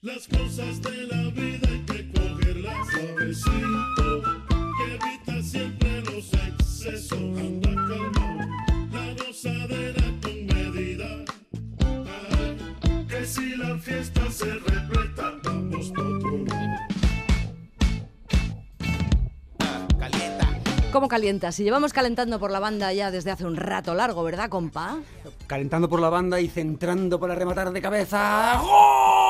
Las cosas de la vida hay que cogerlas suavecito, que evita siempre los excesos. Anda calmado, la gozadera con medida. Ay, que si la fiesta se repleta, vamos por otro lado. ¿Cómo calienta? Si llevamos calentando por la banda ya desde hace un rato largo, ¿verdad, compa? Calentando por la banda y centrando para rematar de cabeza. ¡Gol!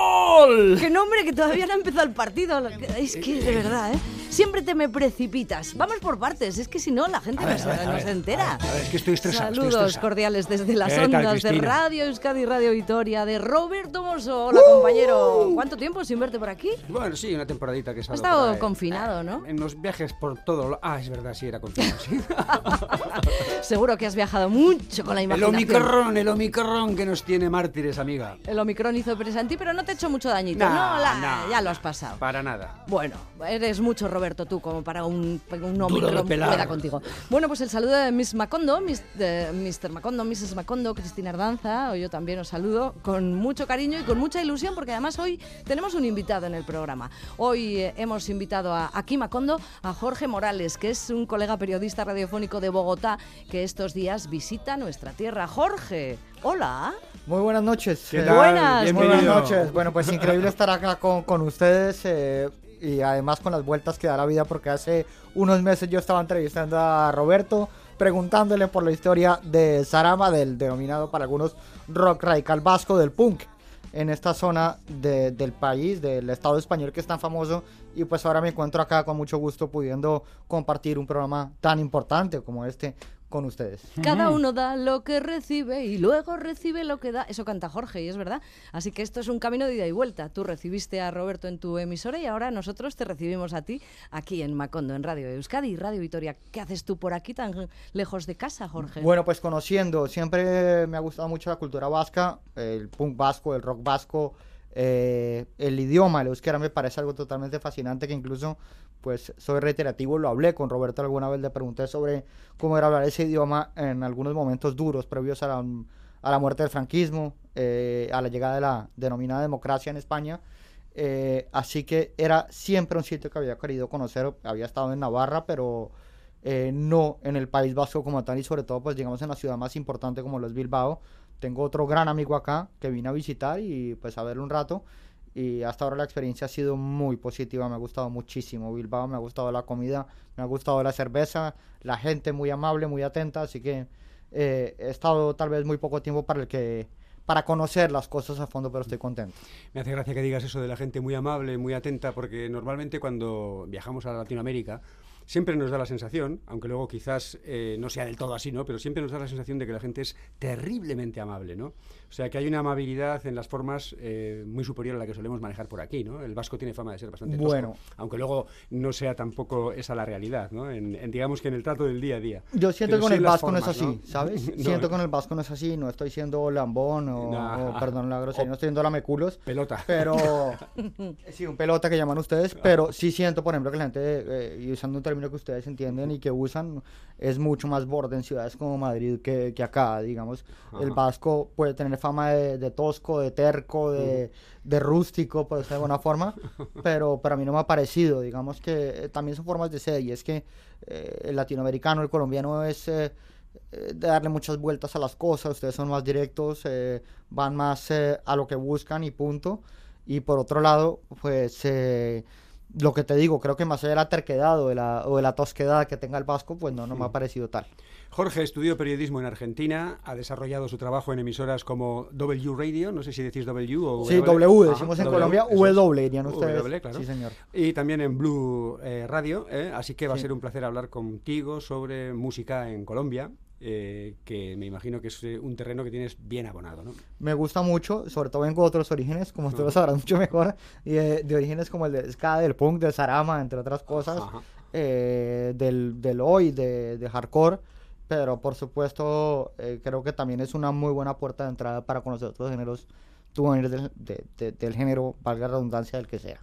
¡Qué nombre! Que todavía no ha empezado el partido. Es que, de verdad, ¿eh? Siempre te me precipitas. Vamos por partes, es que si no, la gente ver, no, se, ver, no se entera. a ver, a ver, es que estoy estresado, estoy Saludos estresado. cordiales desde las ¿Qué tal, ondas de? Radio Euskadi, Radio Vitoria, de Roberto Mosso. Hola, ¡Uh! compañero. ¿Cuánto tiempo sin verte por aquí? Bueno, sí, una temporadita que he Has estado confinado, ¿no? En los viajes por todo. lo- Ah, es verdad, sí, era confinado. sí. Seguro que has viajado mucho con la el imaginación. Omicron, el Omicron que nos tiene mártires, amiga. El Omicron hizo presa en ti, pero no te ha hecho mucho dañito. No, no, la- ya lo has pasado. Para nada. Bueno, eres mucho Roberto tú como para un, un Duro pelar. pueda contigo. Bueno, pues el saludo de Miss Macondo, Miss- Mr. Macondo, Mrs. Macondo, Cristina Ardanza, yo también os saludo con mucho cariño y con mucha ilusión porque además hoy tenemos un invitado en el programa. Hoy eh, hemos invitado a aquí Macondo a Jorge Morales, que es un colega periodista radiofónico de Bogotá que estos días visita nuestra tierra. Jorge, hola. Muy buenas noches. ¿Qué tal? Buenas, Muy Bienvenido. buenas noches. Bueno, pues increíble estar acá con, con ustedes eh, y además con las vueltas que da la vida porque hace unos meses yo estaba entrevistando a Roberto preguntándole por la historia de Sarama, del denominado para algunos rock radical vasco del punk en esta zona de- del país, del Estado español que es tan famoso. Y pues ahora me encuentro acá con mucho gusto pudiendo compartir un programa tan importante como este con ustedes. Cada uno da lo que recibe y luego recibe lo que da. Eso canta Jorge y es verdad. Así que esto es un camino de ida y vuelta. Tú recibiste a Roberto en tu emisora y ahora nosotros te recibimos a ti aquí en Macondo, en Radio Euskadi y Radio Vitoria. ¿Qué haces tú por aquí tan lejos de casa, Jorge? Bueno, pues conociendo, siempre me ha gustado mucho la cultura vasca, el punk vasco, el rock vasco, eh, el idioma, el euskera me parece algo totalmente fascinante que incluso, pues soy reiterativo, lo hablé con Roberto alguna vez, le pregunté sobre cómo era hablar ese idioma en algunos momentos duros previos a la, a la muerte del franquismo, eh, a la llegada de la denominada democracia en España. Eh, así que era siempre un sitio que había querido conocer, había estado en Navarra, pero eh, no en el País Vasco como tal y sobre todo pues digamos en la ciudad más importante como lo es Bilbao. Tengo otro gran amigo acá que vine a visitar y pues a verlo un rato y hasta ahora la experiencia ha sido muy positiva, me ha gustado muchísimo Bilbao, me ha gustado la comida, me ha gustado la cerveza, la gente muy amable, muy atenta, así que eh, he estado tal vez muy poco tiempo para el que para conocer las cosas a fondo, pero estoy contento. Me hace gracia que digas eso de la gente muy amable, muy atenta, porque normalmente cuando viajamos a Latinoamérica siempre nos da la sensación, aunque luego quizás eh, no sea del todo así, ¿no? Pero siempre nos da la sensación de que la gente es terriblemente amable, ¿no? O sea, que hay una amabilidad en las formas eh, muy superior a la que solemos manejar por aquí, ¿no? El vasco tiene fama de ser bastante tosco, Bueno. aunque luego no sea tampoco esa la realidad, ¿no? En, en, digamos que en el trato del día a día. Yo siento Pero que con el vasco no es formas, así, ¿sabes? No, siento que con el vasco no es así, no estoy siendo lambón o, Nah. o, perdón la grosería, no estoy siendo lameculos, Pelota. pero sí, un pelota que llaman ustedes, pero sí siento, por ejemplo, que la gente, eh, y usando un término que ustedes entienden y que usan, es mucho más borde en ciudades como Madrid que, que acá, digamos. El Ajá. vasco puede tener fama de, de tosco, de terco, de, de rústico, por decirlo de alguna forma, pero para mí no me ha parecido, digamos que eh, también son formas de ser, y es que eh, el latinoamericano, el colombiano es... eh, eh, darle muchas vueltas a las cosas, ustedes son más directos, eh, van más a lo que buscan y punto. Y por otro lado, pues lo que te digo, creo que más allá de la terquedad o de la, o de la tosquedad que tenga el vasco, pues no, no me ha parecido tal. Jorge estudió periodismo en Argentina, ha desarrollado su trabajo en emisoras como W Radio, no sé si decís W o Sí, W. W, Ajá, decimos en W, Colombia. W, dirían ustedes. W, claro. Sí, señor. Y también en Blue eh, Radio, ¿eh? así que va a ser un placer hablar contigo sobre música en Colombia, eh, que me imagino que es un terreno que tienes bien abonado, ¿no? Me gusta mucho, sobre todo vengo de otros orígenes, como tú lo sabrás mucho mejor, y de, de orígenes como el de ska, del punk, de Sarama, entre otras cosas, del, del hoy, de, de hardcore, pero por supuesto eh, creo que también es una muy buena puerta de entrada para conocer otros géneros, tú venir del, de- de- del género, valga la redundancia, del que sea.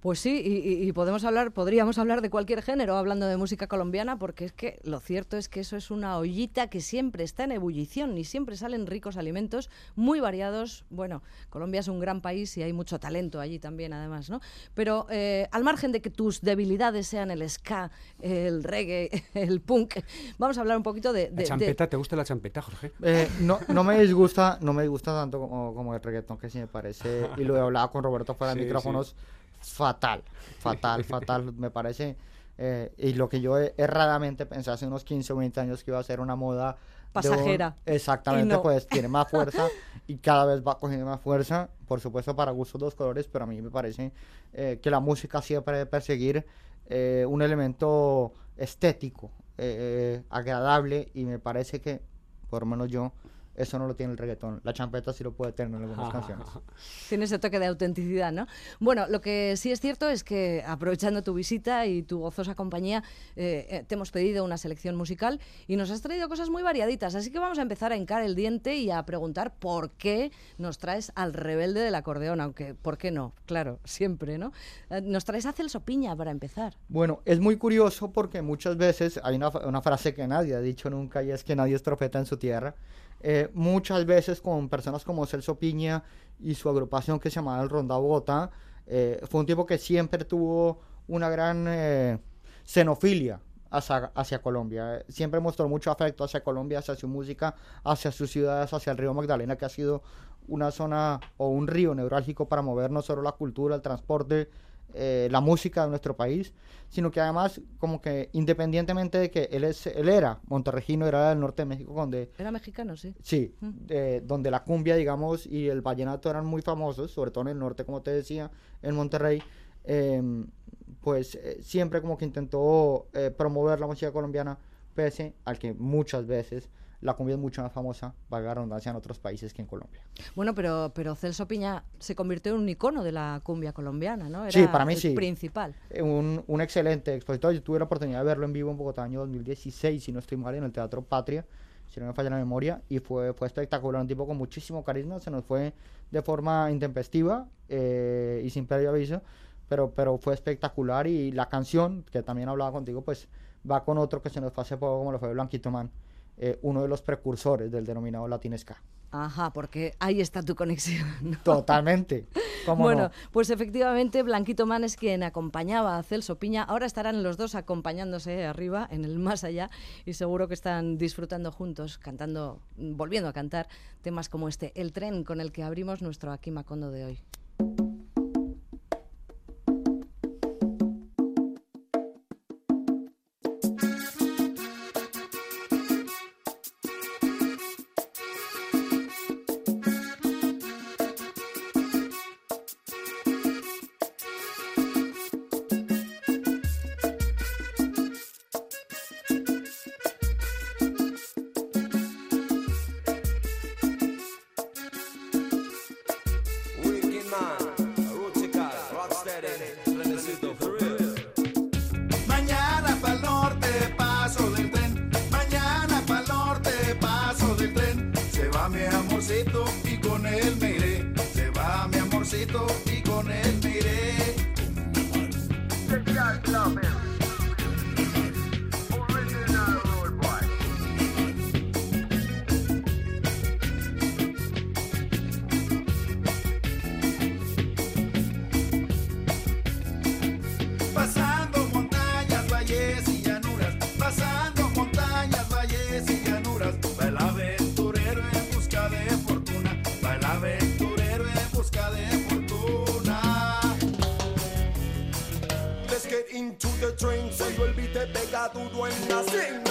Pues sí, y, podemos hablar, podríamos hablar de cualquier género hablando de música colombiana, porque es que lo cierto es que eso es una ollita que siempre está en ebullición y siempre salen ricos alimentos muy variados. Bueno, Colombia es un gran país y hay mucho talento allí también, además, ¿no? Pero eh, al margen de que tus debilidades sean el ska, el reggae, el punk, vamos a hablar un poquito de, de- La de- champeta, ¿te gusta la champeta, Jorge? Eh, no, no me disgusta, no me disgusta tanto como, como el reggaetón, que sí me parece, y lo he hablado con Roberto fuera de Sí, micrófonos, fatal, fatal, fatal, me parece. eh, y lo que yo he- erradamente pensé hace unos 15 o 20 años que iba a ser una moda un- Pasajera. exactamente, no. pues tiene más fuerza y cada vez va cogiendo más fuerza, por supuesto para gustos dos colores, pero a mí me parece eh, que la música siempre debe perseguir eh, un elemento estético, eh, agradable, y me parece que, por lo menos yo, eso no lo tiene el reggaetón. La champeta sí lo puede tener en algunas canciones. Tiene ese toque de autenticidad, ¿no? Bueno, lo que sí es cierto es que aprovechando tu visita y tu gozosa compañía, eh, eh, te hemos pedido una selección musical y nos has traído cosas muy variaditas. Así que vamos a empezar a hincar el diente y a preguntar por qué nos traes al rebelde del acordeón, aunque, ¿por qué no? Claro, siempre, ¿no? Eh, Nos traes a Celso Piña para empezar. Bueno, es muy curioso porque muchas veces hay una, frase que nadie ha dicho nunca y es que nadie es profeta en su tierra. Eh, muchas veces con personas como Celso Piña y su agrupación que se llamaba el Ronda Bogotá, eh, fue un tipo que siempre tuvo una gran eh, xenofilia hacia, hacia Colombia. Siempre mostró mucho afecto hacia Colombia, hacia su música, hacia sus ciudades, hacia el río Magdalena, que ha sido una zona o un río neurálgico para mover no solo la cultura, el transporte, eh, la música de nuestro país, sino que además como que independientemente de que él, es, él era monterrejino, era del norte de México, donde Era mexicano, sí. Sí, de- donde la cumbia, digamos, y el vallenato eran muy famosos, sobre todo en el norte, como te decía, en Monterrey, em, pues eh, siempre como que intentó eh, promover la música colombiana, pese al que muchas veces la cumbia es mucho más famosa, valga la redundancia, en otros países que en Colombia. Bueno, pero, pero Celso Piña se convirtió en un icono de la cumbia colombiana, ¿no? Era Sí, para mí el sí. principal. Eh, Un, un excelente expositor, yo tuve la oportunidad de verlo en vivo en Bogotá año 2016, si no estoy mal, en el Teatro Patria, si no me falla la memoria, y fue, fue espectacular, un tipo con muchísimo carisma, se nos fue de forma intempestiva eh, y sin previo aviso, pero, pero fue espectacular y la canción, que también hablaba contigo, pues va con otro que se nos fue hace poco, como lo fue Blanquito Man, eh, uno de los precursores del denominado Latinesca. Ajá, porque ahí está tu conexión. ¿no? Totalmente. ¿Cómo Bueno, no? pues efectivamente Blanquito Man es quien acompañaba a Celso Piña. Ahora estarán los dos acompañándose arriba, en el más allá, y seguro que están disfrutando juntos, cantando, volviendo a cantar temas como este, El tren con el que abrimos nuestro Aquí Macondo de hoy. Beat te pega duro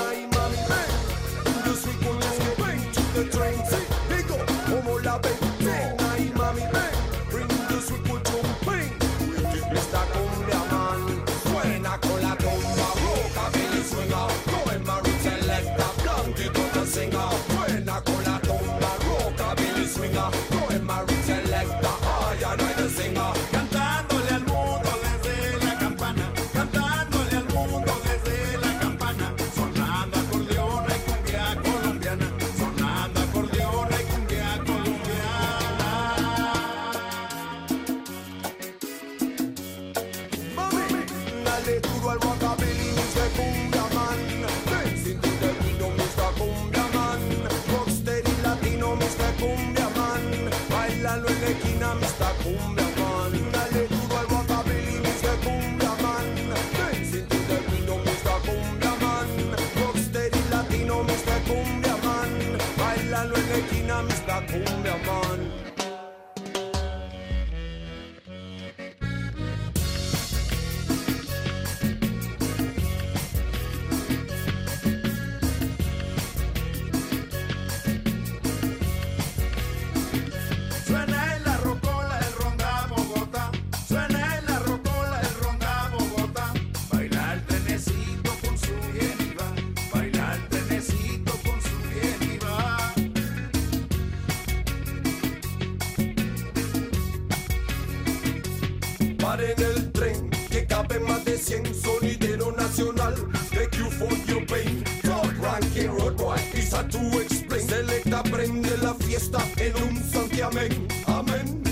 Paren el tren, que cabe más de 100 sonidero nacional. Take you for your pain. Top ranking road boy, is hard to explain. Selecta prende la fiesta en un santiamén. Amén.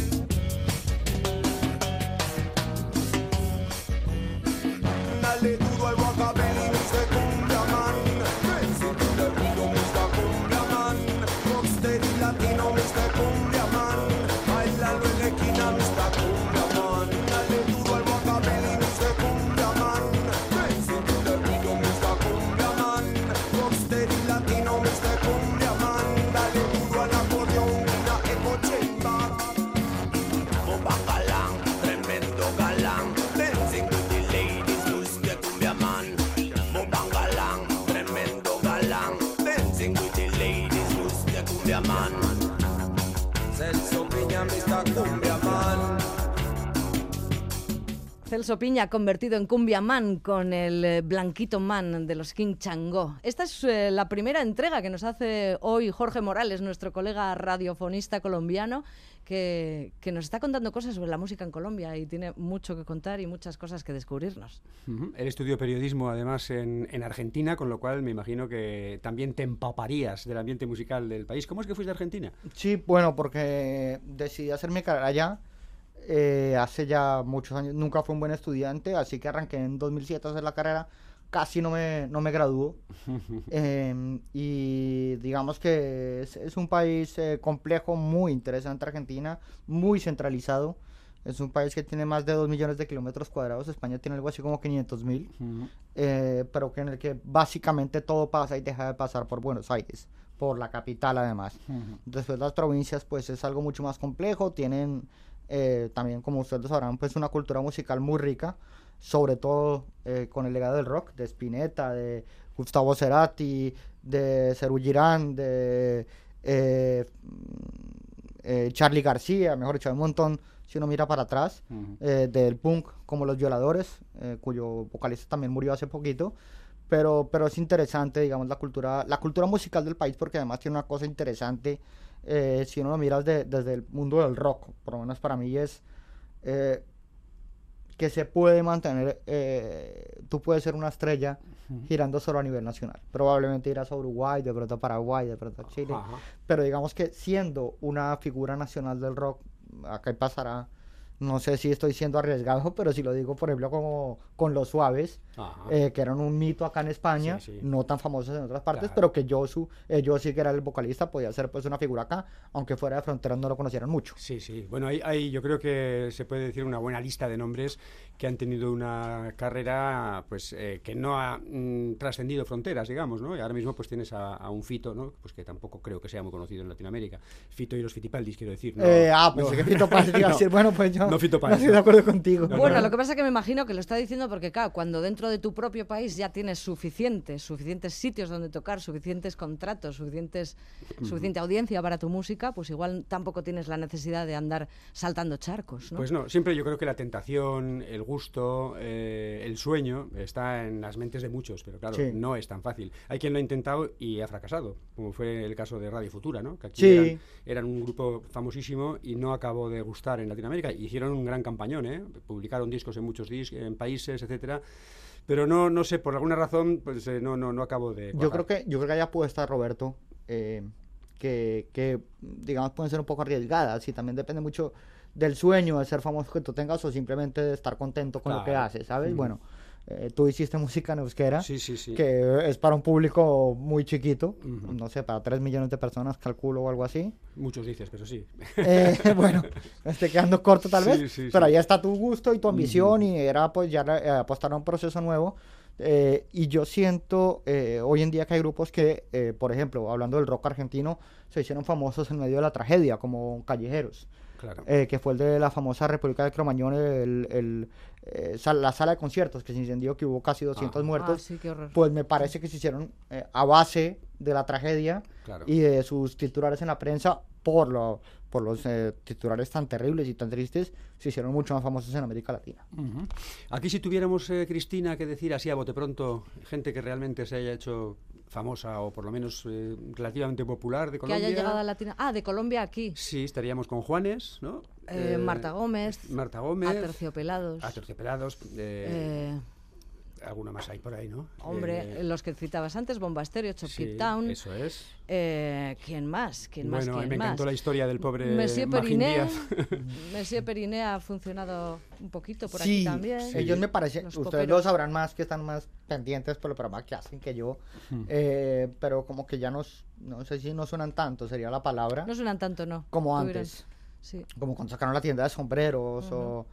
Celso Piña convertido en Cumbia Man con el eh, Blanquito Man de los King Chango. Esta es eh, la primera entrega que nos hace hoy Jorge Morales, nuestro colega radiofonista colombiano, que, que nos está contando cosas sobre la música en Colombia y tiene mucho que contar y muchas cosas que descubrirnos. Ujú. Él estudió periodismo además en, en Argentina, con lo cual me imagino que también te empaparías del ambiente musical del país. ¿Cómo es que fuiste a Argentina? Sí, bueno, porque decidí hacer mi carrera allá eh, hace ya muchos años. Nunca fui un buen estudiante, así que arranqué en 2007 a hacer la carrera. Casi no me, no me graduó. Em, y digamos que es, es un país eh, complejo, muy interesante Argentina, muy centralizado. Es un país que tiene más de 2 millones de kilómetros cuadrados. España tiene algo así como 500 mil. Ujú. eh, pero que en el que básicamente todo pasa y deja de pasar por Buenos Aires, por la capital además. Ujú. Después las provincias pues es algo mucho más complejo, tienen eh, también como ustedes sabrán pues una cultura musical muy rica, sobre todo eh, con el legado del rock, de Spinetta, de Gustavo Cerati, de Serú Girán, de eh, mm, eh, Charlie García, mejor dicho, hay un montón si uno mira para atrás, eh, del punk como Los Violadores, cuyo vocalista también murió hace poquito. Pero, pero es interesante, digamos, la cultura, la cultura musical del país, porque además tiene una cosa interesante, eh, si uno lo miras de- desde el mundo del rock, por lo menos para mí es eh, que se puede mantener, eh, tú puedes ser una estrella girando solo a nivel nacional. Probablemente irás a Uruguay, de pronto a Paraguay, de pronto a Chile, Ajá. pero digamos que siendo una figura nacional del rock, acá pasará, no sé si estoy siendo arriesgado, pero si lo digo, por ejemplo, como con Los Suaves, eh, que eran un mito acá en España, Sí, sí. no tan famosos en otras partes, Claro. pero que yo, su, eh, yo sí que era el vocalista, podía ser pues una figura acá, aunque fuera de fronteras no lo conocieran mucho. Sí, sí. Bueno, hay, hay- yo creo que se puede decir una buena lista de nombres que han tenido una carrera pues eh, que no ha mm, trascendido fronteras, digamos, ¿no? Y ahora mismo pues tienes a, a un Fito, ¿no? Pues que tampoco creo que sea muy conocido en Latinoamérica. Fito y los Fitipaldis, quiero decir. ¿no? Eh, ah, No. pensé que Fito Páez iba a No. decir, bueno, pues yo No Fito no Páez, estoy no. de acuerdo contigo. No, Bueno, no. lo que pasa que me imagino que lo está diciendo porque, claro, cuando dentro de tu propio país ya tienes suficientes, suficientes sitios donde tocar, suficientes contratos, suficientes, suficiente audiencia para tu música, pues igual tampoco tienes la necesidad de andar saltando charcos, ¿no? Pues no, siempre yo creo que la tentación, el gusto, eh, el sueño está en las mentes de muchos, pero claro, Sí. no es tan fácil. Hay quien lo ha intentado y ha fracasado, como fue el caso de Radio Futura, ¿no? Que aquí Sí. eran, eran un grupo famosísimo y no acabó de gustar en Latinoamérica. Hicieron un gran campañón, ¿eh? Publicaron discos en muchos dis en países, etcétera. Pero no, no sé, por alguna razón, pues eh, no, no, no acabo de. Yo creo que yo creo que hay apuestas, Roberto, eh, que, que, digamos pueden ser un poco arriesgadas y también depende mucho del sueño de ser famoso que tú tengas o simplemente de estar contento con lo que haces, ¿sabes? Bueno, eh, tú hiciste música en euskera, Sí, sí, sí. que es para un público muy chiquito, Ujú. no sé, para 3 millones de personas, calculo o algo así. Muchos dices, pero sí. Eh, bueno, estoy quedando corto tal vez, sí, pero ahí está tu gusto y tu ambición y era pues ya eh, apostar a un proceso nuevo. Eh, y yo siento eh, hoy en día que hay grupos que, por ejemplo, hablando del rock argentino, se hicieron famosos en medio de la tragedia, como Callejeros, Claro. eh, que fue el de la famosa República de Cromañón, el, el, eh, sal- la sala de conciertos que se incendió, que hubo casi 200 Ah. muertos. Ah, sí, qué horror. Pues me parece que se hicieron eh, a base de la tragedia Claro. y de sus titulares en la prensa por lo por los eh, titulares tan terribles y tan tristes, se hicieron mucho más famosos en América Latina. Aquí si tuviéramos, eh, Cristina, que decir así a bote pronto, gente que realmente se haya hecho famosa o por lo menos eh, relativamente popular de Que Colombia. haya llegado a Latina. Ah, de Colombia aquí. Sí, estaríamos con Juanes, ¿no? Eh, Marta Gómez. Marta Gómez. Aterciopelados. Aterciopelados. Alguna más hay por ahí, ¿no? hombre, Eh, los que citabas antes, Bomba Estéreo, Chop sí, Keep Town. Eso es. Eh, ¿Quién más? ¿Quién más? Bueno, ¿Quién me más? encantó la historia del pobre Monsieur Periné. Monsieur Periné ha funcionado un poquito por sí, aquí también. ellos me parece, Los ustedes poperos. lo sabrán más que están más pendientes por el programa que hacen que yo, eh, pero como que ya nos, no sé si no suenan tanto, sería la palabra, No suenan tanto, no. como antes. Sí. como cuando sacaron la tienda de sombreros o,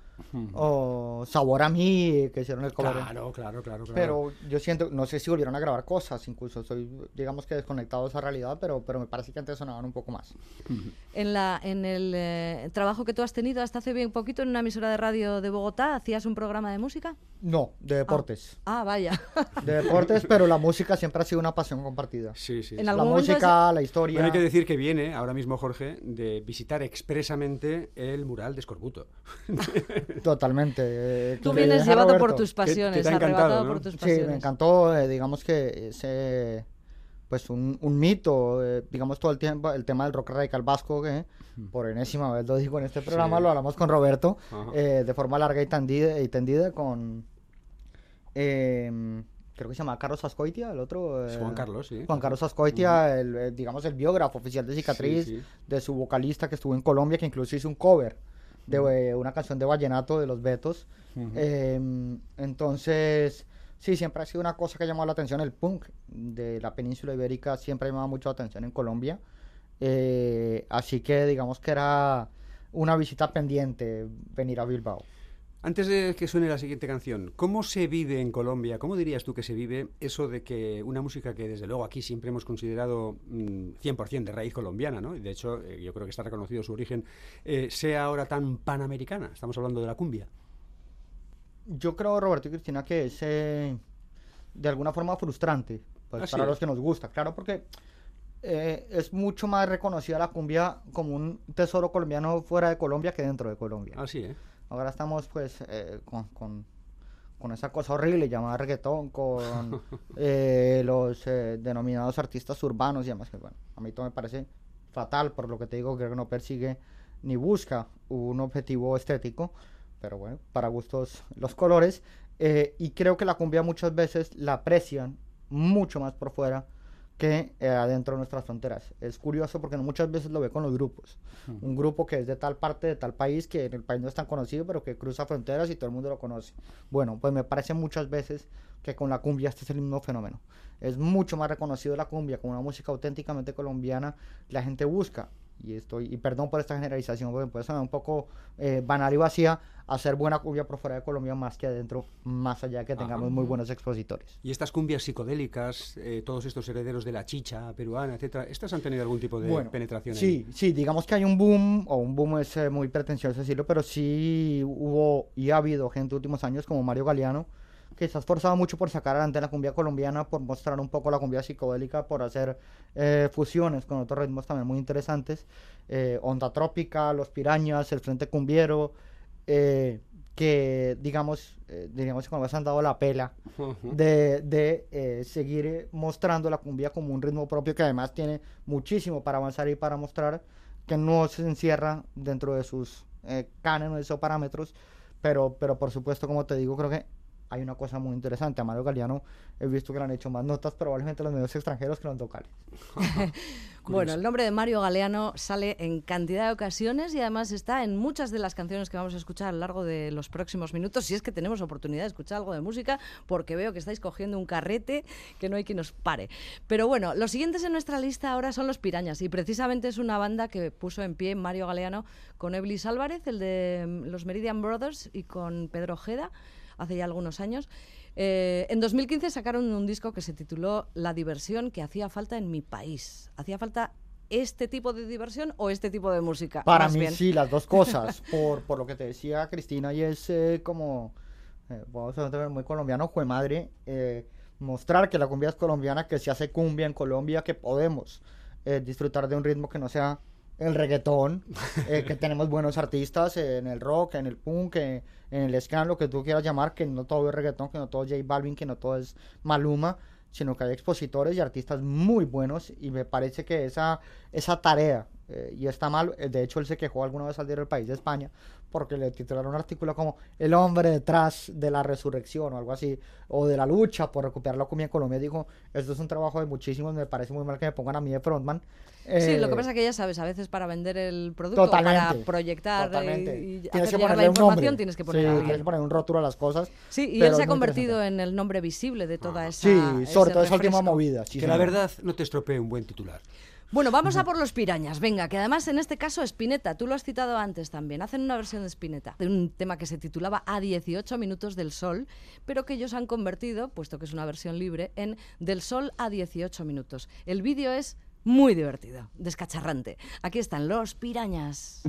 o Sabor a mí, que hicieron el cover. Claro, claro, claro, claro. Pero yo siento, no sé si volvieron a grabar cosas, incluso estoy, digamos que desconectado de esa realidad, pero, pero me parece que antes sonaban un poco más. En, la, en el eh, trabajo que tú has tenido hasta hace bien poquito en una emisora de radio de Bogotá, ¿hacías un programa de música? No, de deportes. Ah, vaya. De deportes, pero la música siempre ha sido una pasión compartida. Sí, sí. En sí. La algún momento música, la historia. Bueno, hay que decir que viene ahora mismo Jorge de visitar expresamente el mural de Escorbuto. Totalmente. eh, Tú vienes llevado por Roberto. tus que te pasiones, arrebatado ¿no? por tus Sí, pasiones. me encantó, eh, digamos que ese, pues un, un mito, eh, digamos todo el tiempo, el tema del rock radical vasco, que por enésima vez lo digo en este programa, Sí. lo hablamos con Roberto, eh, de forma larga y tendida, y tendida con, em, creo que se llama Carlos Ascoitia, el otro. Es eh, Juan Carlos, sí. Juan Carlos Ascoitia, el, eh, digamos el biógrafo oficial de Cicatriz, Sí, sí. de su vocalista que estuvo en Colombia, que incluso hizo un cover de eh, una canción de Vallenato de los Betos. Em, entonces, sí, siempre ha sido una cosa que ha llamado la atención. El punk de la península ibérica siempre ha llamado mucho la atención en Colombia. Eh, así que digamos que era una visita pendiente venir a Bilbao. Antes de que suene la siguiente canción, ¿cómo se vive en Colombia? ¿Cómo dirías tú que se vive eso de que una música que desde luego aquí siempre hemos considerado mm, 100% de raíz colombiana, ¿no? Y de hecho eh, yo creo que está reconocido su origen, eh, sea ahora tan panamericana? Estamos hablando de la cumbia. Yo creo, Roberto y Cristina, que es eh, de alguna forma frustrante pues, Así para es. los que nos gusta, claro, porque eh, es mucho más reconocida la cumbia como un tesoro colombiano fuera de Colombia que dentro de Colombia. Así, ¿eh? Ahora estamos pues eh, con, con- con esa cosa horrible llamada reggaetón, con eh, los eh, denominados artistas urbanos y demás, que bueno, a mí todo me parece fatal, por lo que te digo, creo que no persigue ni busca un objetivo estético, pero bueno, para gustos los colores, eh, y creo que la cumbia muchas veces la aprecian mucho más por fuera que eh, adentro de nuestras fronteras. Es curioso porque muchas veces lo ve con los grupos. Un grupo que es de tal parte, de tal país, que en el país no es tan conocido, pero que cruza fronteras y todo el mundo lo conoce. Bueno, pues me parece muchas veces que con la cumbia este es el mismo fenómeno. Es mucho más reconocido la cumbia como una música auténticamente colombiana. La gente busca, y estoy, y perdón por esta generalización, porque puede sonar un poco eh, banal y vacía, hacer buena cumbia por fuera de Colombia más que adentro, más allá de que tengamos muy buenos expositores. Y estas cumbias psicodélicas, eh, todos estos herederos de la chicha peruana, etcétera, ¿estas han tenido algún tipo de Bueno, penetración? Sí, sí, digamos que hay un boom, o un boom es eh, muy pretencioso decirlo, pero sí hubo y ha habido gente últimos años como Mario Galeano, que se ha esforzado mucho por sacar adelante la cumbia colombiana, por mostrar un poco la cumbia psicodélica, por hacer eh, fusiones con otros ritmos también muy interesantes. eh, Onda Trópica, Los Pirañas, El Frente Cumbiero, eh, que digamos, eh, diríamos que se han dado la pela de, de, eh, seguir mostrando la cumbia como un ritmo propio que además tiene muchísimo para avanzar y para mostrar que no se encierra dentro de sus eh, cánones o parámetros, pero, pero por supuesto, como te digo, creo que hay una cosa muy interesante. A Mario Galeano he visto que le han hecho más notas probablemente los medios extranjeros que los locales. Bueno, el nombre de Mario Galeano sale en cantidad de ocasiones y además está en muchas de las canciones que vamos a escuchar a lo largo de los próximos minutos, si es que tenemos oportunidad de escuchar algo de música, porque veo que estáis cogiendo un carrete que no hay quien os pare. Pero bueno, los siguientes en nuestra lista ahora son Los Pirañas y precisamente es una banda que puso en pie Mario Galeano con Eblis Álvarez, el de mm, los Meridian Brothers, y con Pedro Ojeda, hace ya algunos años. Eh, en 2015 sacaron un disco que se tituló La diversión que hacía falta en mi país. ¿Hacía falta este tipo de diversión o este tipo de música? Para mí bien. sí, las dos cosas, por, por lo que te decía Cristina, y es eh, como, eh, vamos a ver muy colombiano, fue madre, eh, mostrar que la cumbia es colombiana, que se hace cumbia en Colombia, que podemos disfrutar de un ritmo que no sea el reggaetón, eh, que tenemos buenos artistas en el rock, en el punk, eh, en el ska, lo que tú quieras llamar, que no todo es reggaetón, que no todo es J Balvin, que no todo es Maluma, sino que hay expositores y artistas muy buenos y me parece que esa, esa tarea, eh, y está mal, eh, de hecho él se quejó alguna vez al diario El País de España porque le titularon un artículo como El hombre detrás de la resurrección o algo así, o de la lucha por recuperar la comida en Colombia, dijo, esto es un trabajo de muchísimos, me parece muy mal que me pongan a mí de frontman. Sí, lo que Eh, pasa es que ya sabes, a veces para vender el producto, para proyectar Totalmente. y Tienes hacer que llegar la un información, nombre. tienes que Sí, poner a alguien. tienes que poner un rótulo a las cosas. Sí, y él se ha convertido en el nombre visible de toda esa. Sí, sobre todo esa última movida. sí, que la verdad no te estropee un buen titular. Bueno, vamos a por los pirañas. Venga, que además en este caso Spinetta, tú lo has citado antes también, hacen una versión de Spinetta, de un tema que se titulaba A 18 minutos del sol, pero que ellos han convertido, puesto que es una versión libre, en Del sol a 18 minutos. El vídeo es muy divertido, descacharrante. Aquí están los pirañas.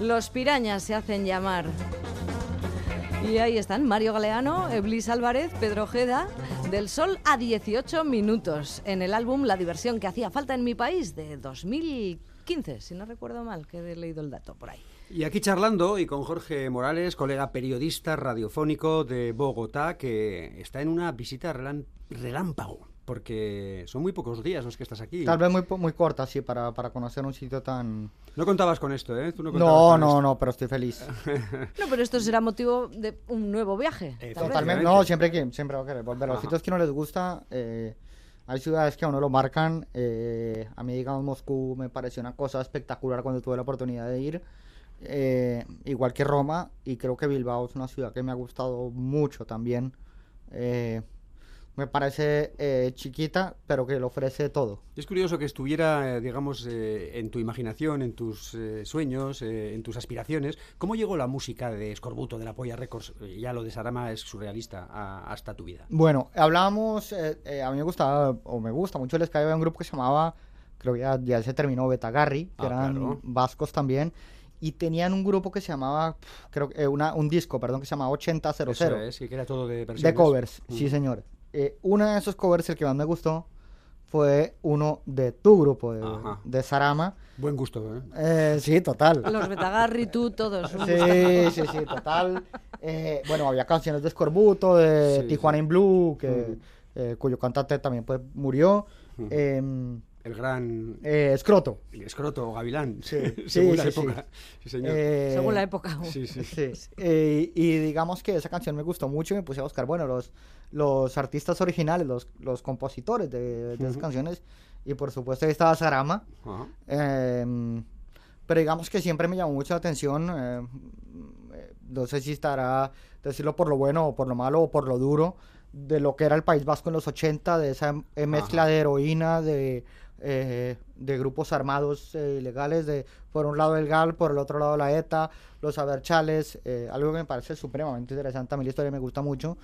Los pirañas se hacen llamar. Y ahí están Mario Galeano, Eblis Álvarez, Pedro Ojeda, del Sol a 18 minutos, en el álbum La diversión que hacía falta en mi país de 2015, si no recuerdo mal, que he leído el dato por ahí. Y aquí charlando y con Jorge Morales, colega periodista radiofónico de Bogotá, que está en una visita relámpago, porque son muy pocos días los que estás aquí. Tal vez muy, muy corta, sí, para, para conocer un sitio tan... No contabas con esto, ¿eh? Tú no, contabas No, con no, esto. no, pero estoy feliz. No, pero esto será motivo de un nuevo viaje. vez. Totalmente, no, siempre, que, siempre va a querer volver. A los Ajá. sitios que no les gusta, eh, hay ciudades que a uno lo marcan. eh, a mí, digamos, Moscú me pareció una cosa espectacular cuando tuve la oportunidad de ir. eh, igual que Roma, y creo que Bilbao es una ciudad que me ha gustado mucho también. eh, me parece eh, chiquita, pero que le ofrece todo. Es curioso que estuviera, eh, digamos, eh, en tu imaginación, en tus eh, sueños, en tus aspiraciones. ¿Cómo llegó la música de Escorbuto, de la Polla Records? Ya lo de Sarama es surrealista a- hasta tu vida. Bueno, hablábamos, eh, eh, a mí me gustaba, o me gusta mucho el Sky, había un grupo que se llamaba, creo que ya, ya se terminó, Betagarri, que Ah, eran claro. vascos también, y tenían un grupo que se llamaba, creo que, eh, un disco, perdón, que se llamaba 8000, Eso es, que era todo de de versiones. covers, Mm. sí señor. Eh, uno de esos covers, el que más me gustó, fue uno de tu grupo, de, Sarama. Buen gusto, ¿eh? Eh, sí, total. Los Betagarri, tú, todos. Sí, sí, sí, total. Eh, bueno, había canciones de Escorbuto, de Sí, Tijuana sí. in Blue, que, eh, cuyo cantante también pues, murió. Em, El gran eh, Escroto. escroto o gavilán, Sí, según sí, la sí, sí. época. Sí, señor. Eh, Según la época. sí, sí. Sí. Eh, y digamos que esa canción me gustó mucho y me puse a buscar, bueno, los, los artistas originales, los, los compositores de, de esas Ujú. canciones. Y por supuesto ahí estaba Sarama. Ajá. Em, pero digamos que siempre me llamó mucho la atención. em, eh, no sé si estará decirlo por lo bueno o por lo malo o por lo duro de lo que era el País Vasco en los 80, de esa eh, mezcla Ajá. de heroína, de, eh, de grupos armados eh, ilegales, de por un lado el GAL, por el otro lado la ETA, los Aberchales, eh, algo que me parece supremamente interesante. A mí la historia me gusta mucho.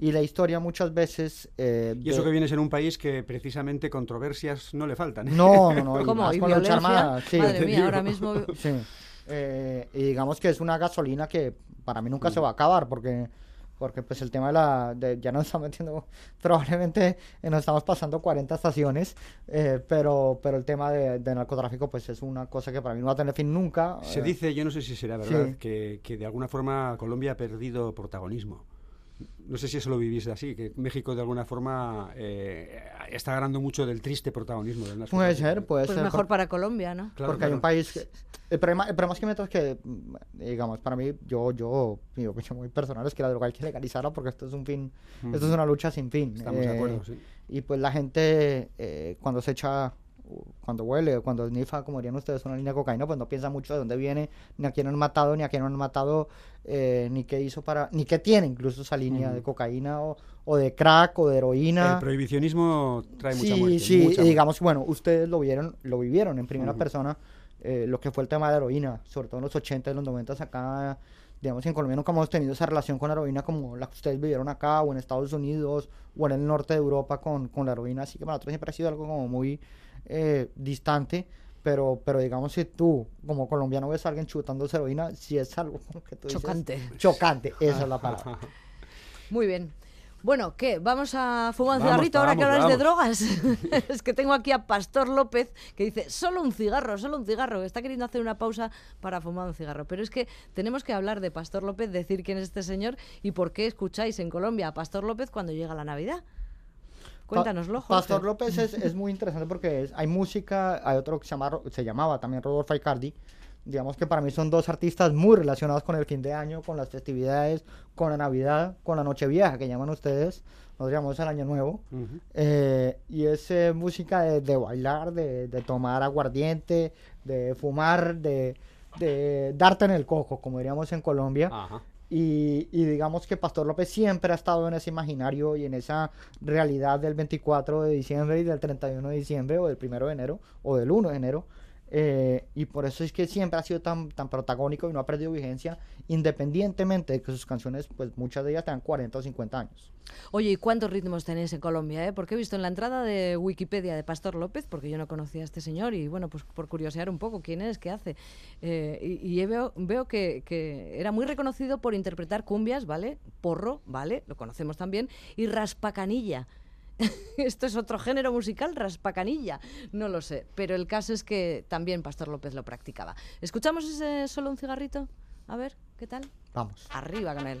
Y la historia muchas veces... eh, Y eso de- que vienes en un país que precisamente controversias no le faltan. ¿eh? No, no, no. ¿Cómo? ¿Y con la lucha violencia? armada, sí. Madre mía, ahora mismo... Sí. Eh, y digamos que es una gasolina que para mí nunca se va a acabar porque porque pues el tema de la de- ya nos estamos metiendo probablemente eh, nos estamos pasando 40 estaciones eh, pero pero el tema de, de narcotráfico pues es una cosa que para mí no va a tener fin nunca Se eh, dice, yo no sé si será verdad, Sí. que, que de alguna forma Colombia ha perdido protagonismo. No sé si eso lo vivís así, que México de alguna forma eh, está ganando mucho del triste protagonismo del puede ser puede Pues ser mejor por- para Colombia, ¿no? Claro, porque hay un claro. país que- el problema el problema es que mientras que mm, digamos para mí yo yo mi opinión muy personal es que la droga hay que legalizarla porque esto es un fin esto es una lucha sin fin Estamos de Eh, acuerdo, sí. Y pues la gente, eh, cuando se echa, cuando huele, cuando snifa, como dirían ustedes, una línea de cocaína, pues no piensa mucho de dónde viene, ni a quién han matado, ni a quién no han matado, eh, ni qué hizo para, ni qué tiene incluso esa línea de cocaína o, o de crack o de heroína. El prohibicionismo trae mucha Sí, muerte. sí, mucha y digamos, bueno, ustedes lo vieron, lo vivieron en primera persona, eh, lo que fue el tema de la heroína, sobre todo en los 80 y los 90 acá, digamos, en Colombia nunca hemos tenido esa relación con la heroína como la que ustedes vivieron acá, o en Estados Unidos, o en el norte de Europa con, con la heroína, así que para nosotros siempre ha sido algo como muy eh, distante, pero, pero digamos, si tú, como colombiano, ves a alguien chutando heroína, si es algo que tú dices, Chocante. Chocante, esa es la palabra. Muy bien. Bueno, ¿qué? ¿Vamos a fumar un cigarrito ahora que vamos, habláis de drogas? es que tengo aquí a Pastor López que dice, solo un cigarro, solo un cigarro. Está queriendo hacer una pausa para fumar un cigarro. Pero es que tenemos que hablar de Pastor López, decir quién es este señor y por qué escucháis en Colombia a Pastor López cuando llega la Navidad. Cuéntanoslo, Jorge. Pastor López es, es muy interesante porque es- hay música, hay otro que se, llama, Ro- se llamaba también Rodolfo Icardi. Digamos que para mí son dos artistas muy relacionados con el fin de año, con las festividades, con la Navidad, con la Nochevieja que llaman ustedes. Nosotros llamamos el Año Nuevo. Eh, y es eh, música de, de bailar, de, de tomar aguardiente, de fumar, de, de darte en el coco, como diríamos en Colombia. Ajá. Y, y digamos que Pastor López siempre ha estado en ese imaginario y en esa realidad del 24 de diciembre y del 31 de diciembre o del 1 de enero o del 1 de enero. Eh, y por eso es que siempre ha sido tan, tan protagónico y no ha perdido vigencia, independientemente de que sus canciones, pues muchas de ellas tengan 40 o 50 años. Oye, ¿y cuántos ritmos tenéis en Colombia? Eh? Porque he visto en la entrada de Wikipedia de Pastor López, porque yo no conocía a este señor, y bueno, pues por curiosear un poco quién es, qué hace. Eh, y y veo, veo que, que era muy reconocido por interpretar cumbias, ¿vale? Porro, ¿vale? Lo conocemos también. Y raspacanilla. Esto es otro género musical, raspacanilla. No lo sé, pero el caso es que también Pastor López lo practicaba. ¿Escuchamos ese solo un cigarrito? A ver, ¿qué tal? Vamos. Arriba con él.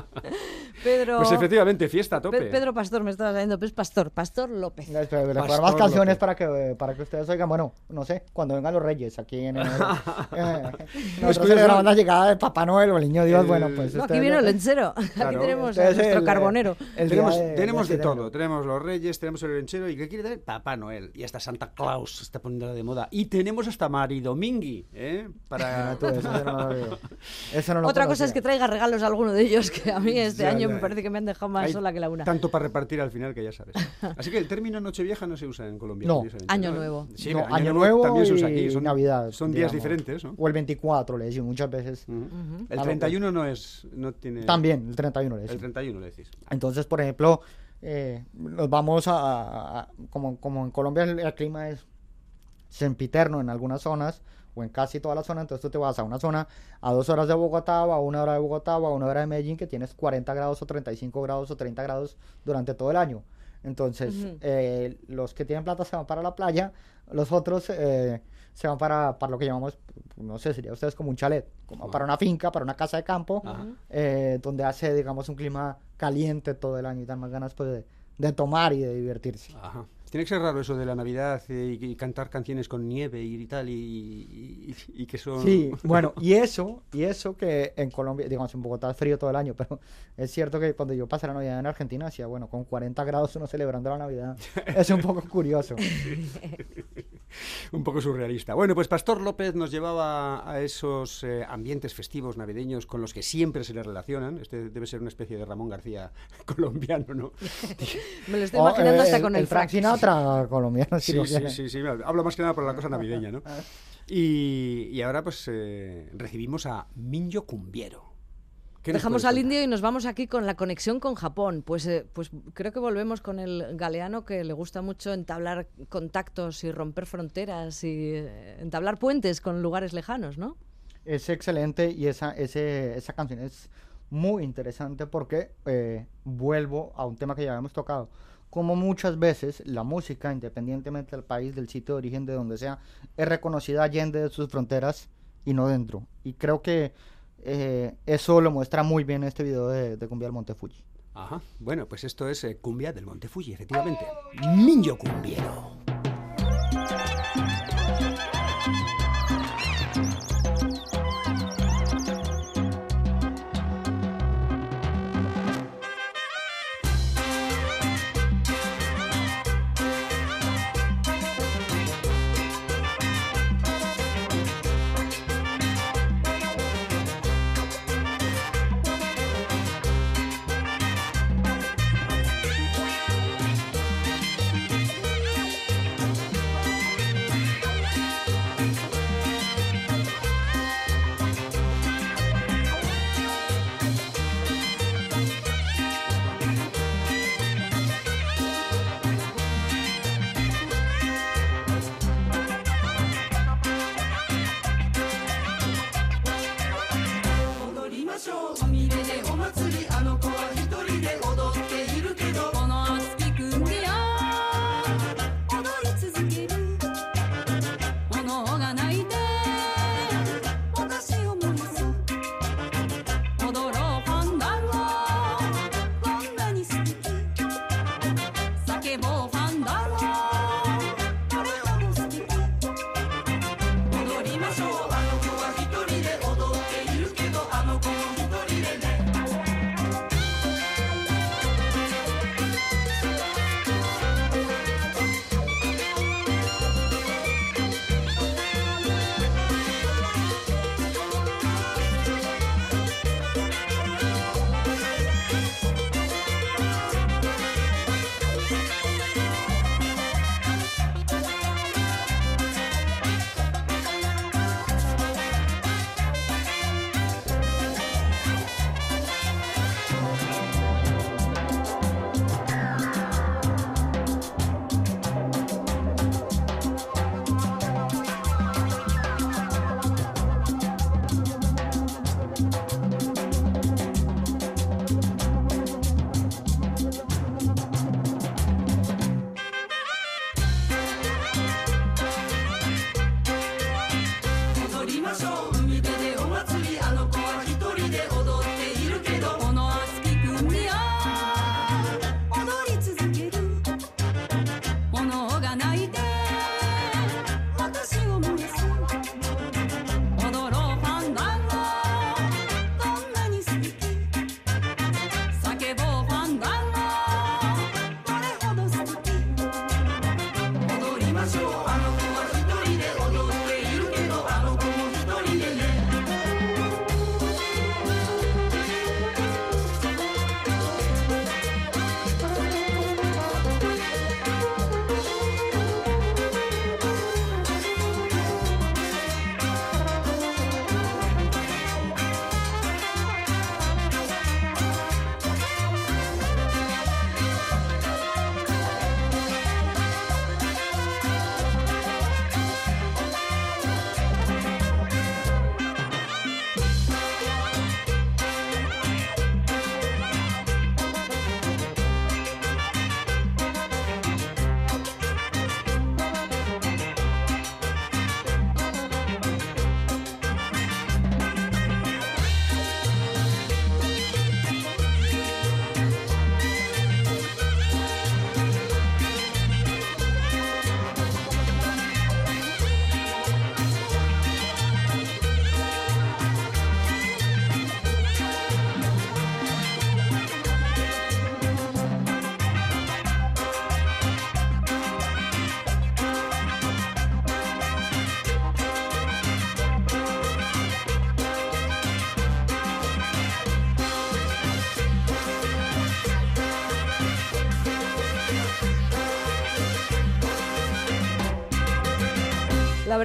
Pedro. Pues efectivamente, fiesta a tope. Pe- Pedro Pastor, me estaba saliendo. Pues Pastor, Pastor López. Les- dar Pastor más canciones López. para que, para que ustedes oigan. Bueno, no sé, cuando vengan los reyes aquí en enero. eh, Pues nosotros celebramos la llegada del Papá Noel o el Niño Dios. El- bueno, pues. No, aquí viene el lenchero. Aquí Claro. tenemos a nuestro el, carbonero. el tenemos de- tenemos de de todo. Tenemos los Reyes, tenemos el Lenchero y ¿qué quiere tener? Papá Noel. Y hasta Santa Claus se está poniendo de moda. Y tenemos hasta Mari Domingui, ¿eh? Para... Mira tú, eso no lo. Eso no lo Otra cosa es conocía. que traiga regalos a alguno de ellos, que a mí este Ya, año ya. me parece que me han dejado más Hay sola que la una. Tanto para repartir al final que ya sabes. Así que el término Nochevieja no se usa en Colombia. No. Año. Nuevo. Sí, No, pero Año Nuevo también se usa y aquí. Son, Navidad. Son días digamos. diferentes, ¿no? O el 24, le decimos muchas veces. Ujú. Ujú. El Ah, 31 no es. No tiene... También, el 31 le El decimos. 31 le decís. Entonces, por ejemplo, eh, nos vamos a, a- a- como, como en Colombia el, el clima es sempiterno en algunas zonas o en casi todas las zonas, entonces tú te vas a una zona a dos horas de Bogotá o a una hora de Bogotá o a una hora de Medellín que tienes 40 grados o 35 grados o 30 grados durante todo el año. Entonces, Ujú. eh, los que tienen plata se van para la playa, los otros eh, se van para, para lo que llamamos, no sé, sería ustedes como un chalet, como para una finca, para una casa de campo, Ajá. eh, donde hace, digamos, un clima caliente todo el año y dan más ganas pues, de, de tomar y de divertirse. Ajá. Tiene que ser raro eso de la Navidad eh, y, y cantar canciones con nieve y tal y, y- y- y que son... Sí, bueno, y eso, y eso que en Colombia, digamos, en Bogotá es frío todo el año, pero es cierto que cuando yo pasé la Navidad en Argentina, decía, bueno, con 40 grados uno celebrando la Navidad, es un poco curioso. Un poco surrealista. Bueno, pues Pastor López nos llevaba a esos eh, ambientes festivos navideños con los que siempre se le relacionan. Este debe ser una especie de Ramón García colombiano, ¿no? Me lo estoy imaginando eh, hasta con el, Frank frac. Sinatra colombiano. Sí, sí, quieren. sí, sí. Hablo más que nada por la cosa navideña, ¿no? Y, y ahora pues eh, recibimos a Minyo Cumbiero. ¿Qué nos Dejamos al indio y nos vamos aquí con la conexión con Japón. Pues, eh, pues creo que volvemos con el galeano que le gusta mucho entablar contactos y romper fronteras y eh, entablar puentes con lugares lejanos, ¿no? Es excelente y esa, ese, esa canción es muy interesante porque eh, vuelvo a un tema que ya habíamos tocado. Como muchas veces la música, independientemente del país, del sitio de origen, de donde sea, es reconocida allende de sus fronteras y no dentro. Y creo que eh, eso lo muestra muy bien este video de, Cumbia del Monte Fuji. Ajá. Bueno, pues esto es eh, Cumbia del Monte Fuji, efectivamente. Niño cumbiero.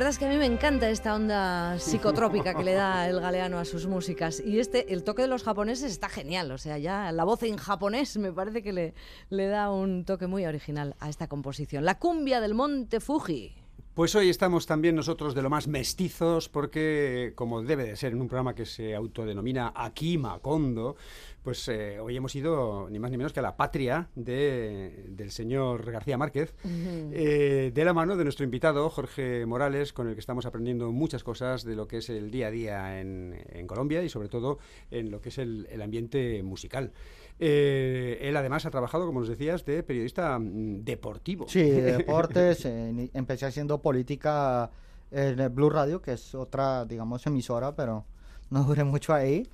Verdad es que a mí me encanta esta onda psicotrópica que le da el galeano a sus músicas. Y este, el toque de los japoneses está genial. O sea, ya la voz en japonés me parece que le, le da un toque muy original a esta composición. La cumbia del Monte Fuji. Pues hoy estamos también nosotros de lo más mestizos porque, como debe de ser en un programa que se autodenomina Aquí Macondo, pues eh, hoy hemos ido ni más ni menos que a la patria de- del señor García Márquez, eh, de la mano de nuestro invitado Jorge Morales, con el que estamos aprendiendo muchas cosas de lo que es el día a día en, en Colombia y sobre todo en lo que es el, el ambiente musical. Eh, él además ha trabajado, como nos decías, de periodista mm, deportivo. Sí, de deportes. empecé haciendo política en el Blue Radio, que es otra, digamos, emisora, pero no duré mucho ahí.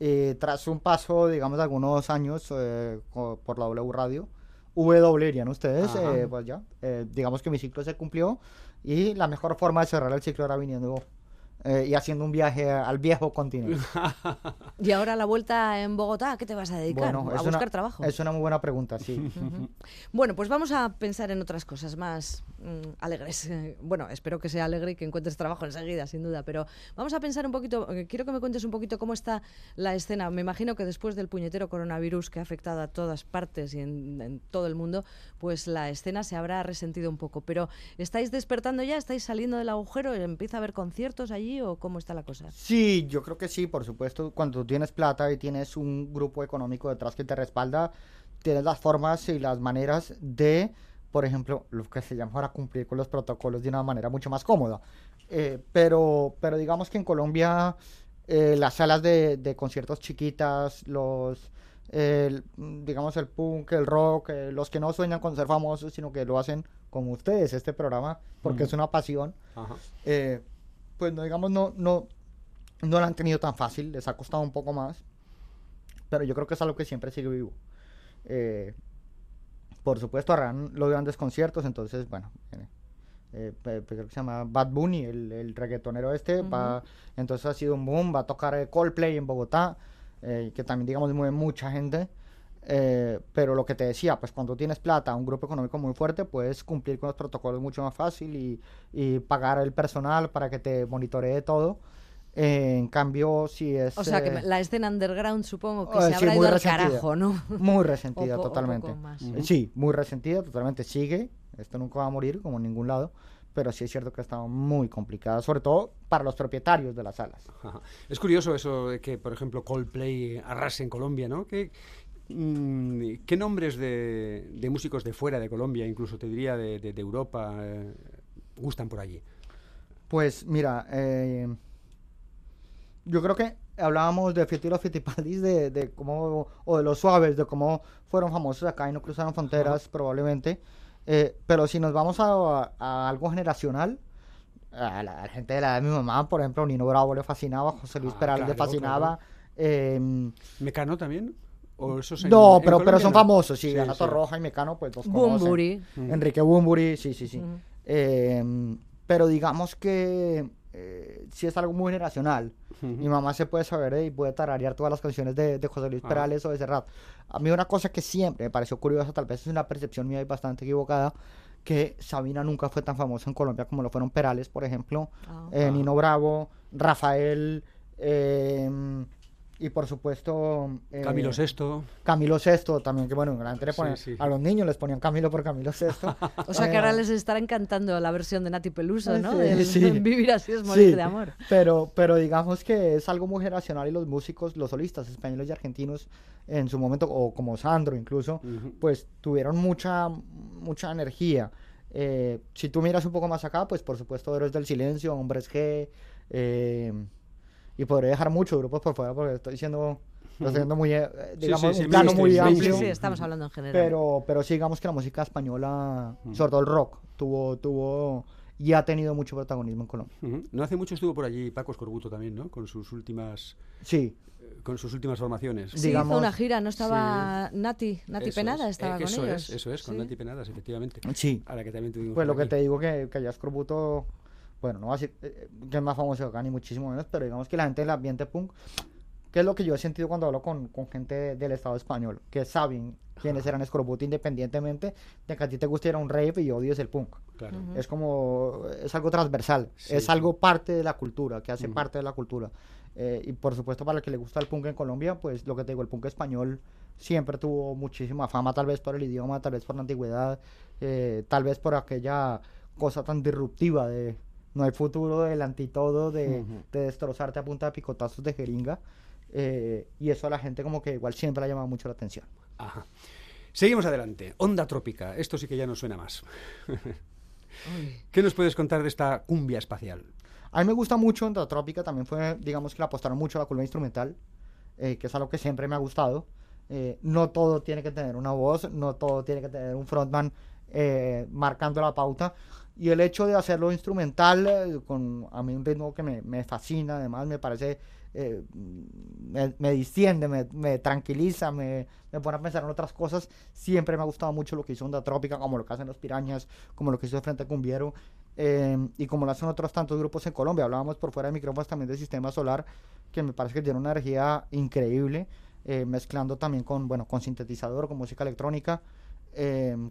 Y tras un paso, digamos, de algunos años eh, por la W Radio, W dirían ustedes, eh, pues ya, eh, digamos que mi ciclo se cumplió y la mejor forma de cerrar el ciclo era viniendo eh, y haciendo un viaje al viejo continente. Y ahora la vuelta en Bogotá, ¿a qué te vas a dedicar? Bueno, a buscar una, trabajo. Es una muy buena pregunta, sí. Bueno, pues vamos a pensar en otras cosas más mm, alegres. Bueno, espero que sea alegre y que encuentres trabajo enseguida, sin duda, pero vamos a pensar un poquito, eh, quiero que me cuentes un poquito cómo está la escena. Me imagino que después del puñetero coronavirus que ha afectado a todas partes y en, todo el mundo, pues la escena se habrá resentido un poco. Pero ¿estáis despertando ya? ¿Estáis saliendo del agujero? ¿Empieza a haber conciertos allí o cómo está la cosa? Sí, yo creo que sí, por supuesto. Cuando tienes plata y tienes un grupo económico detrás que te respalda, tienes las formas y las maneras de, por ejemplo, lo que se llama ahora cumplir con los protocolos de una manera mucho más cómoda. Eh, pero, pero digamos que en Colombia eh, las salas de, de conciertos chiquitas, los, el, digamos, el punk, el rock, eh, los que no sueñan con ser famosos, sino que lo hacen como ustedes, este programa, porque es una pasión Ajá. eh, pues no digamos no no no lo han tenido tan fácil les ha costado un poco más pero yo creo que es algo que siempre sigue vivo por supuesto harán los grandes conciertos entonces bueno eh, pe- creo que se llama Bad Bunny el, el reggaetonero este va entonces ha sido un boom va a tocar eh, Coldplay en Bogotá eh, que también digamos mueve mucha gente eh, pero lo que te decía, pues cuando tienes plata, un grupo económico muy fuerte, puedes cumplir con los protocolos mucho más fácil y, y pagar el personal para que te monitoree todo. Eh, en cambio, si es... O sea, que eh, la escena underground supongo que eh, se sí, habrá muy ido al carajo, ¿no? Muy resentida, O po- o totalmente. poco más. Sí, muy resentida, totalmente. Sigue, esto nunca va a morir, como en ningún lado, pero sí es cierto que ha estado muy complicada, sobre todo para los propietarios de las salas. Ajá. Es curioso eso de que, por ejemplo, Coldplay arrase en Colombia, ¿no? ¿Qué, mm, ¿qué nombres de, de músicos de fuera de Colombia, incluso te diría de, de- de Europa, eh, gustan por allí? Pues mira, eh, yo creo que hablábamos de Fitilo Fitipaldis, de, de cómo, o de los suaves, de cómo fueron famosos acá y no cruzaron fronteras probablemente. Eh, pero si nos vamos a, a algo generacional, a la, a la gente de la edad de mi mamá, por ejemplo, Nino Bravo le fascinaba, José Luis Ah, Perales le claro, fascinaba. em, ¿Mecano también? ¿O esos en- no, en pero, pero son no? famosos, sí, Sí, Anato sí. Roja y Mecano, pues los conocen. Bumburi. Enrique Bumburi, sí, sí, sí. Eh, pero digamos que eh, sí es algo muy generacional. Mi mamá se puede saber eh, y puede tararear todas las canciones de, de José Luis Ah. Perales o de Serrat. A mí una cosa que siempre me pareció curiosa, tal vez es una percepción mía y bastante equivocada, que Sabina nunca fue tan famosa en Colombia como lo fueron Perales, por ejemplo, Ah. eh, Nino Bravo, Rafael, eh, y por supuesto... eh, Camilo Sesto. Camilo Sesto también, que bueno, gente le Sí, sí. a los niños les ponían Camilo por Camilo Sesto. O sea que ahora Eh, les estará encantando la versión de Nati Peluso, ¿no? Sí, sí. Vivir así es morir Sí, de amor. Pero, pero digamos que es algo muy generacional y los músicos, los solistas españoles y argentinos en su momento, o como Sandro incluso, pues tuvieron mucha, mucha energía. Eh, si tú miras un poco más acá, pues por supuesto Héroes del Silencio, Hombres G, eh, y podré dejar muchos grupos por fuera porque estoy siendo, estoy siendo muy, eh, digamos, sí, un plano muy amplio. Sí, sí, estamos hablando en general. Pero, pero sí digamos que la música española, sobre todo el rock, tuvo, tuvo y ha tenido mucho protagonismo en Colombia. No hace mucho estuvo por allí Paco Escorbuto también, ¿no? Con sus últimas, Sí, eh, con sus últimas formaciones. sí, digamos- hizo una gira, ¿no estaba Nati, Nati Eso Penada? es, Estaba eh, con eso ellos. Es, eso es, con Sí. Nati Penadas, efectivamente. sí. A la que también tuvimos Pues lo por que aquí. te digo que, que allá Escorbuto, bueno, no va a decir eh, que es más famoso que acá ni muchísimo menos, pero digamos que la gente del ambiente punk ¿Qué es lo que yo he sentido cuando hablo con, con gente del Estado español? Que saben quiénes eran Scorbuti independientemente de que a ti te gustiera un rave y odies el punk. Claro. Es como, es algo transversal, Sí, es sí. algo parte de la cultura, que hace Ujú. parte de la cultura. Eh, y por supuesto para el que le gusta el punk en Colombia, pues lo que te digo, el punk español siempre tuvo muchísima fama, tal vez por el idioma, tal vez por la antigüedad, eh, tal vez por aquella cosa tan disruptiva de no hay futuro del antitodo, de, Ujú. de destrozarte a punta de picotazos de jeringa. eh, y eso a la gente como que igual siempre le ha llamado mucho la atención. Ajá. Seguimos adelante. Onda trópica. Esto sí que ya no suena más. ¿Qué nos puedes contar de esta cumbia espacial? A mí me gusta mucho Onda Trópica, también fue, digamos que le apostaron mucho a la cumbia instrumental, eh, que es algo que siempre me ha gustado. Eh, no todo tiene que tener una voz, no todo tiene que tener un frontman eh, marcando la pauta. Y el hecho de hacerlo instrumental, eh, con a mí un ritmo que me, me fascina, además me parece, eh, me, me distiende, me, me tranquiliza, me, pone a pensar en otras cosas. Siempre me ha gustado mucho lo que hizo Onda Trópica, como lo que hacen los Pirañas, como lo que hizo Frente Cumbiero, eh, y como lo hacen otros tantos grupos en Colombia. Hablábamos por fuera de micrófonos también del Sistema Solar, que me parece que tiene una energía increíble, eh, mezclando también con, bueno, con sintetizador, con música electrónica,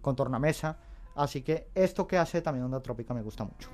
con tornamesa. Así que esto que hace también Onda Trópica me gusta mucho.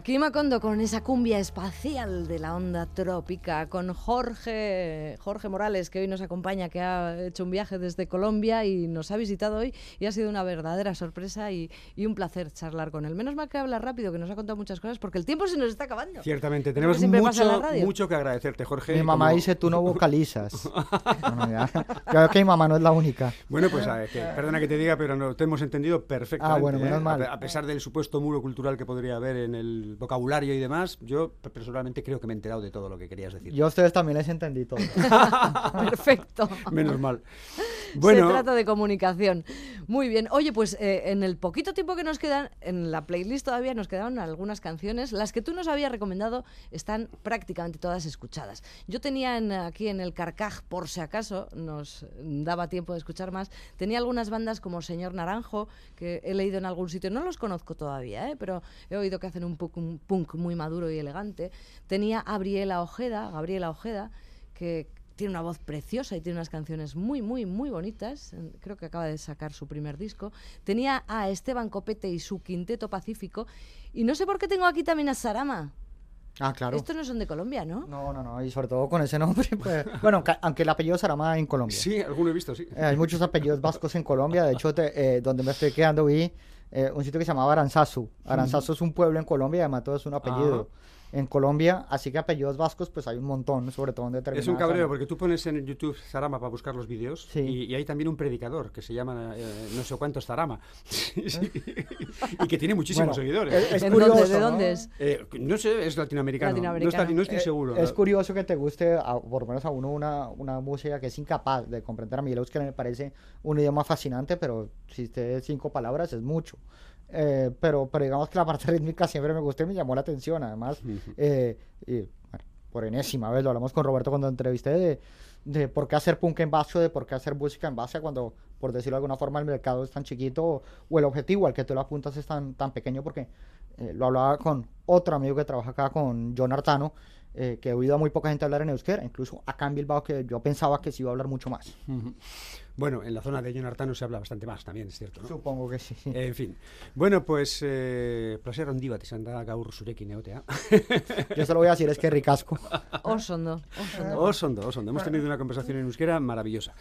Aquí Macondo con esa cumbia espacial de la onda trópica, con Jorge, Jorge Morales, que hoy nos acompaña, que ha hecho un viaje desde Colombia y nos ha visitado hoy y ha sido una verdadera sorpresa y, y un placer charlar con él. Menos mal que habla rápido, que nos ha contado muchas cosas, porque el tiempo se nos está acabando. Ciertamente, tenemos mucho, mucho que agradecerte, Jorge. Mi mamá como- dice, tú no vocalizas. Bueno, ya. Creo que mi mamá no es la única. Bueno, pues a ver, que- perdona que te diga, pero no, te hemos entendido perfectamente. Ah, bueno, ¿eh? menos A mal. A, pesar del supuesto muro cultural que podría haber en el vocabulario y demás, yo pe- personalmente creo que me he enterado de todo lo que querías decir. Yo a ustedes también les entendí todo. Perfecto. Menos mal. Se Bueno, trata de comunicación. Muy bien. Oye, pues eh, en el poquito tiempo que nos quedan, en la playlist todavía nos quedaron algunas canciones. Las que tú nos habías recomendado están prácticamente todas escuchadas. Yo tenía en- aquí en el Carcaj, por si acaso nos daba tiempo de escuchar más, tenía algunas bandas como Señor Naranjo, que he leído en algún sitio. No los conozco todavía, ¿eh? pero he oído que hacen un un punk muy maduro y elegante. Tenía a Gabriela Ojeda, Gabriela Ojeda, que tiene una voz preciosa y tiene unas canciones muy, muy, muy bonitas. Creo que acaba de sacar su primer disco. Tenía a Esteban Copete y su Quinteto Pacífico. Y no sé por qué tengo aquí también a Sarama. Ah, claro. Estos no son de Colombia, ¿no? No, no, no, y sobre todo con ese nombre, pues, bueno, aunque, aunque el apellido Sarama en Colombia. sí, alguno he visto, sí. Eh, hay muchos apellidos vascos en Colombia, de hecho, te- eh, donde me estoy quedando vi eh, un sitio que se llamaba Aranzazu. Aranzazu es un pueblo en Colombia y además todo es un apellido. En Colombia, así que apellidos vascos, pues hay un montón, sobre todo en determinadas Es un cabreo porque tú pones en YouTube Zarama para buscar los vídeos Sí. y, y hay también un predicador que se llama eh, no sé cuántos Zarama sí. y que tiene muchísimos Bueno, seguidores. es- es ¿En curioso, dónde? ¿De ¿no? dónde es? Eh, no sé, es latinoamericano. Latinoamericano. No, está- no estoy Eh, seguro. Es curioso que te guste, a- por lo menos a uno, una, una música que es incapaz de comprender. A mí el euskera me parece un idioma fascinante, pero si usted cinco palabras es mucho. Eh, pero, pero digamos que la parte rítmica siempre me gustó y me llamó la atención. Además, eh, y, bueno, por enésima vez lo hablamos con Roberto cuando entrevisté de, de por qué hacer punk en vasco, de por qué hacer música en base cuando, por decirlo de alguna forma, el mercado es tan chiquito o, o el objetivo al que tú lo apuntas es tan, tan pequeño porque eh, lo hablaba con otro amigo que trabaja acá, con John Artano, eh, que he oído a muy poca gente hablar en euskera, incluso acá en Bilbao que yo pensaba que se iba a hablar mucho más. Bueno, en la zona de John Artano se habla bastante más también, es cierto. ¿no? Supongo que sí. En fin. Bueno, pues eh, placer handi bat izan da gaur zurekin egotea. Yo se lo voy a decir, es que ricasco. Osondo, osondo. Oso ondo, oso ondo. Hemos tenido una conversación en euskera maravillosa.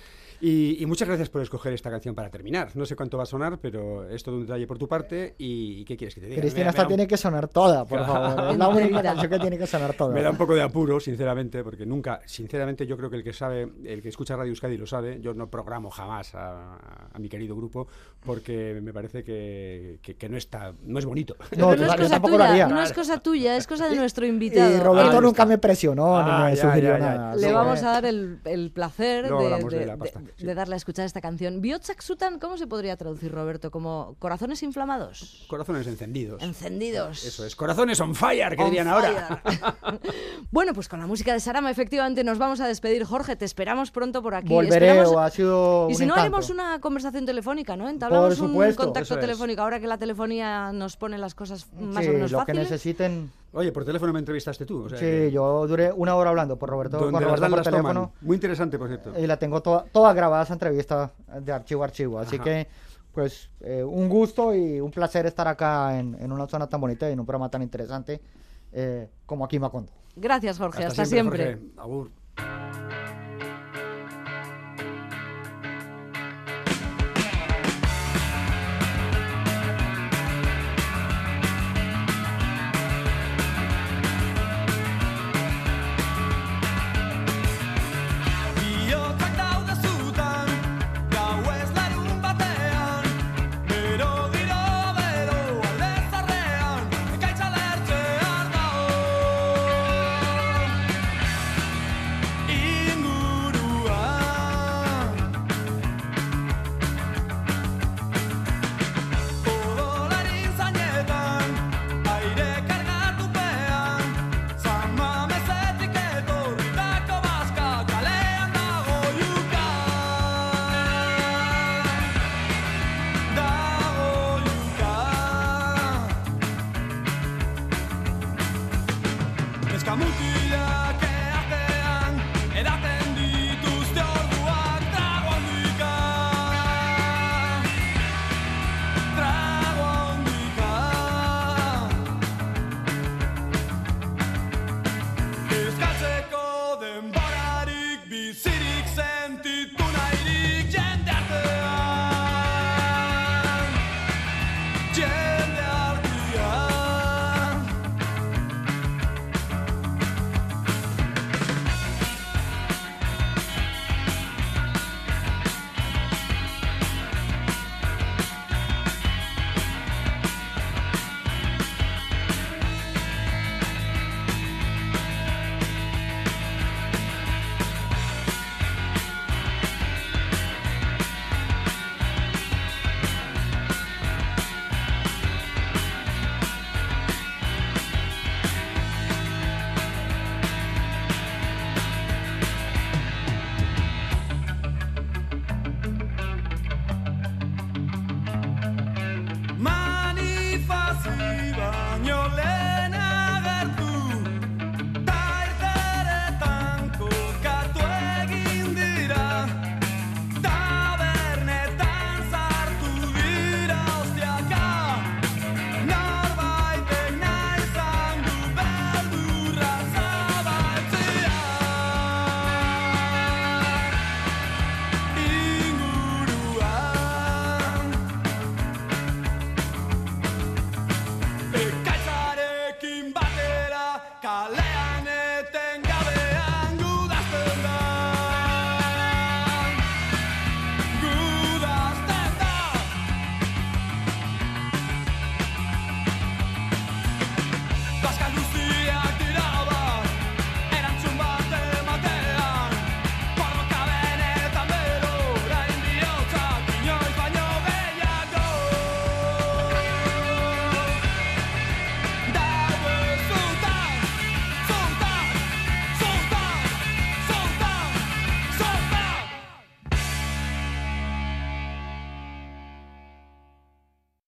Y, y muchas gracias por escoger esta canción para terminar. No sé cuánto va a sonar, pero es todo un detalle por tu parte. ¿Y, y qué quieres que te diga? Cristina, esta un- tiene que sonar toda, por favor. Es la única canción que tiene que sonar toda. Me da un poco de apuro, sinceramente, porque nunca, sinceramente, yo creo que el que sabe, el que escucha Radio Euskadi lo sabe. Yo no programo jamás a, a mi querido grupo porque me parece que, que- que no está, no es bonito. No, no es cosa tuya, no es cosa tuya, es cosa de nuestro invitado. Y Roberto nunca me presionó ni Ah, me ya, sugirió ya, ya. nada. Le vamos eh. a dar el, el placer de, hablamos de de- la de- pasta, sí. de darle a escuchar esta canción. Biotsak Sutan, ¿cómo se podría traducir, Roberto? ¿Como corazones inflamados? Corazones encendidos. Encendidos. Eso es, corazones on fire, que On dirían ahora. bueno, pues con la música de Sarama, efectivamente, nos vamos a despedir. Jorge, te esperamos pronto por aquí. Volveré, Esperamos- o ha sido Y un si no, encanto. haremos una conversación telefónica, ¿no? Entablamos Por un contacto es. telefónico. Ahora que la telefonía nos pone las cosas más Sí, o menos lo que fáciles. necesiten. Oye, por teléfono me entrevistaste tú. o sea Sí, que- yo duré una hora hablando por Roberto, con Roberto por las toman. teléfono. Muy interesante, por cierto. Y la tengo toda, toda grabada esa entrevista de archivo a archivo. Así Ajá. que, pues, eh, un gusto y un placer estar acá en, en una zona tan bonita y en un programa tan interesante eh, como aquí Macondo. Gracias, Jorge. Hasta, siempre. Jorge. Agur.